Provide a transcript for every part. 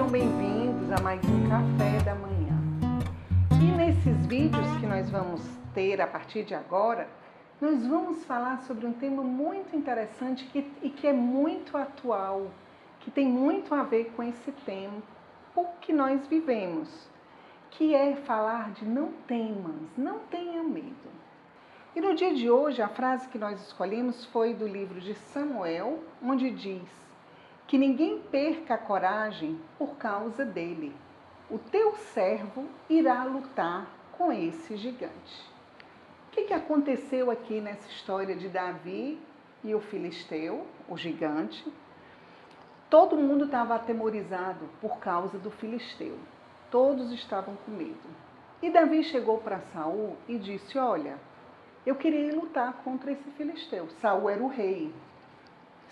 a mais um Café da Manhã. E nesses vídeos que nós vamos ter a partir de agora, nós vamos falar sobre um tema muito interessante que, e que é muito atual, que tem muito a ver com esse tempo que nós vivemos, que é falar de não temas, não tenha medo. E no dia de hoje, a frase que nós escolhemos foi do livro de Samuel, onde diz: Que ninguém perca a coragem por causa dele. O teu servo irá lutar com esse gigante. O que, que aconteceu aqui nessa história de Davi e o filisteu, o gigante? Todo mundo estava atemorizado por causa do filisteu. Todos estavam com medo. E Davi chegou para Saul e disse: Olha, eu queria lutar contra esse filisteu. Saul era o rei.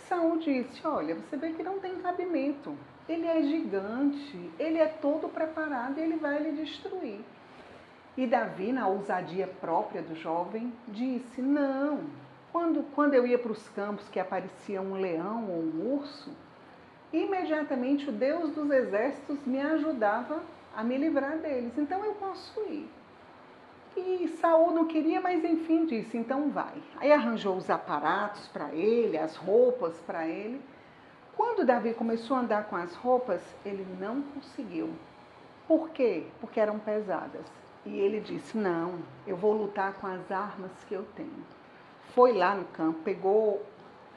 Saul disse: Olha, você vê que não tem cabimento. Ele é gigante, ele é todo preparado e ele vai lhe destruir. E Davi, na ousadia própria do jovem, disse: Não. Quando, quando eu ia para os campos que aparecia um leão ou um urso, imediatamente o Deus dos exércitos me ajudava a me livrar deles. Então eu posso ir. E Saul não queria, mas enfim disse, então vai. Aí arranjou os aparatos para ele, as roupas para ele. Quando Davi começou a andar com as roupas, ele não conseguiu. Por quê? Porque eram pesadas. E ele disse: Não, eu vou lutar com as armas que eu tenho. Foi lá no campo, pegou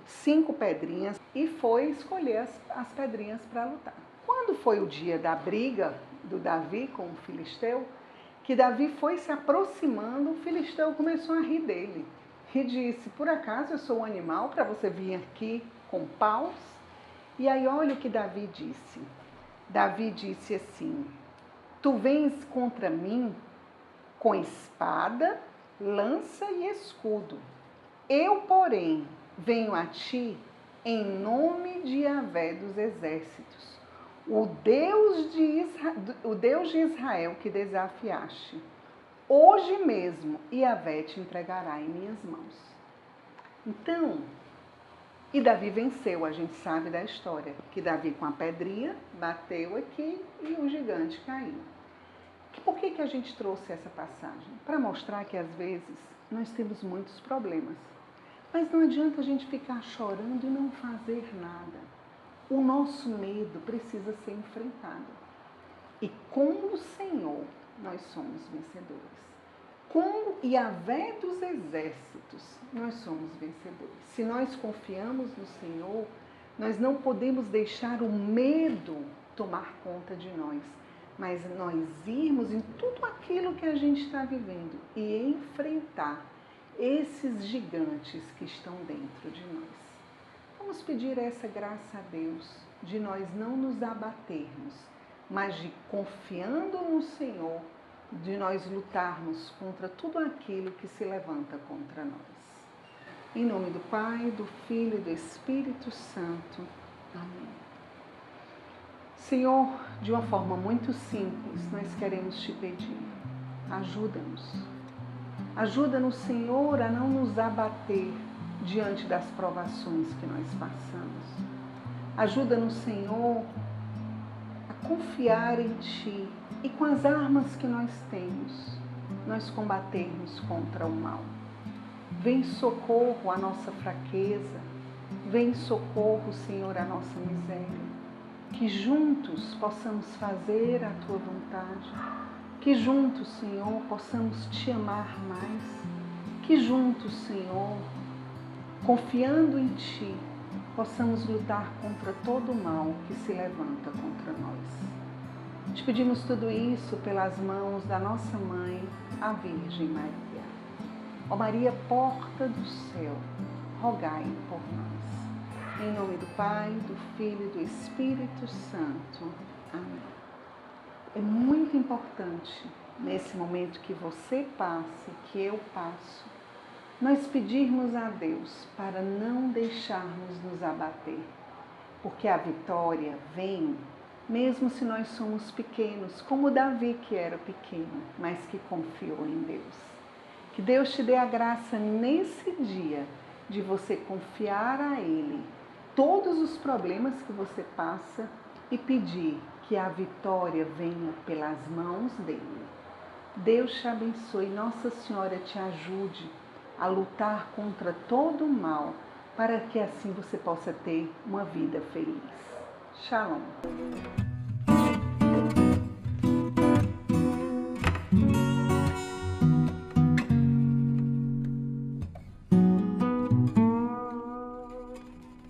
cinco pedrinhas e foi escolher as, as pedrinhas para lutar. Quando foi o dia da briga do Davi com o filisteu, que Davi foi se aproximando, o filisteu começou a rir dele e disse: Por acaso eu sou um animal para você vir aqui com paus? E aí, olha o que Davi disse. Davi disse assim: Tu vens contra mim com espada, lança e escudo. Eu, porém, venho a ti em nome de Yahvé dos exércitos o Deus de Israel, o Deus de Israel que desafiaste, hoje mesmo Iavé te entregará em minhas mãos. Então, e Davi venceu, a gente sabe da história, que Davi com a pedrinha bateu aqui e o gigante caiu. Por que, que a gente trouxe essa passagem? Para mostrar que às vezes nós temos muitos problemas. Mas não adianta a gente ficar chorando e não fazer nada o nosso medo precisa ser enfrentado. E com o Senhor nós somos vencedores. Com Yahvé dos exércitos, nós somos vencedores. Se nós confiamos no Senhor, nós não podemos deixar o medo tomar conta de nós, mas nós irmos em tudo aquilo que a gente está vivendo e enfrentar esses gigantes que estão dentro de nós. Vamos pedir essa graça a Deus de nós não nos abatermos, mas de confiando no Senhor, de nós lutarmos contra tudo aquilo que se levanta contra nós. Em nome do Pai, do Filho e do Espírito Santo. Amém. Senhor, de uma forma muito simples, nós queremos te pedir. Ajuda-nos. Ajuda-nos, Senhor, a não nos abater diante das provações que nós passamos. Ajuda-nos, Senhor, confiar em Ti e com as armas que nós temos, nós combatermos contra o mal. Vem socorro à nossa fraqueza, vem socorro, Senhor, à nossa miséria. Que juntos possamos fazer a Tua vontade, que juntos, Senhor, possamos Te amar mais, que juntos, Senhor, confiando em Ti, possamos lutar contra todo o mal que se levanta contra nós. Te pedimos tudo isso pelas mãos da nossa mãe, a Virgem Maria. Ó Maria, porta do céu, rogai por nós. Em nome do Pai, do Filho e do Espírito Santo. Amém. É muito importante nesse momento que você passe, que eu passo, nós pedirmos a Deus para não deixarmos nos abater, porque a vitória vem mesmo se nós somos pequenos, como Davi que era pequeno, mas que confiou em Deus. Que Deus te dê a graça nesse dia de você confiar a Ele todos os problemas que você passa e pedir que a vitória venha pelas mãos dele. Deus te abençoe, Nossa Senhora te ajude a lutar contra todo o mal, para que assim você possa ter uma vida feliz. Shalom.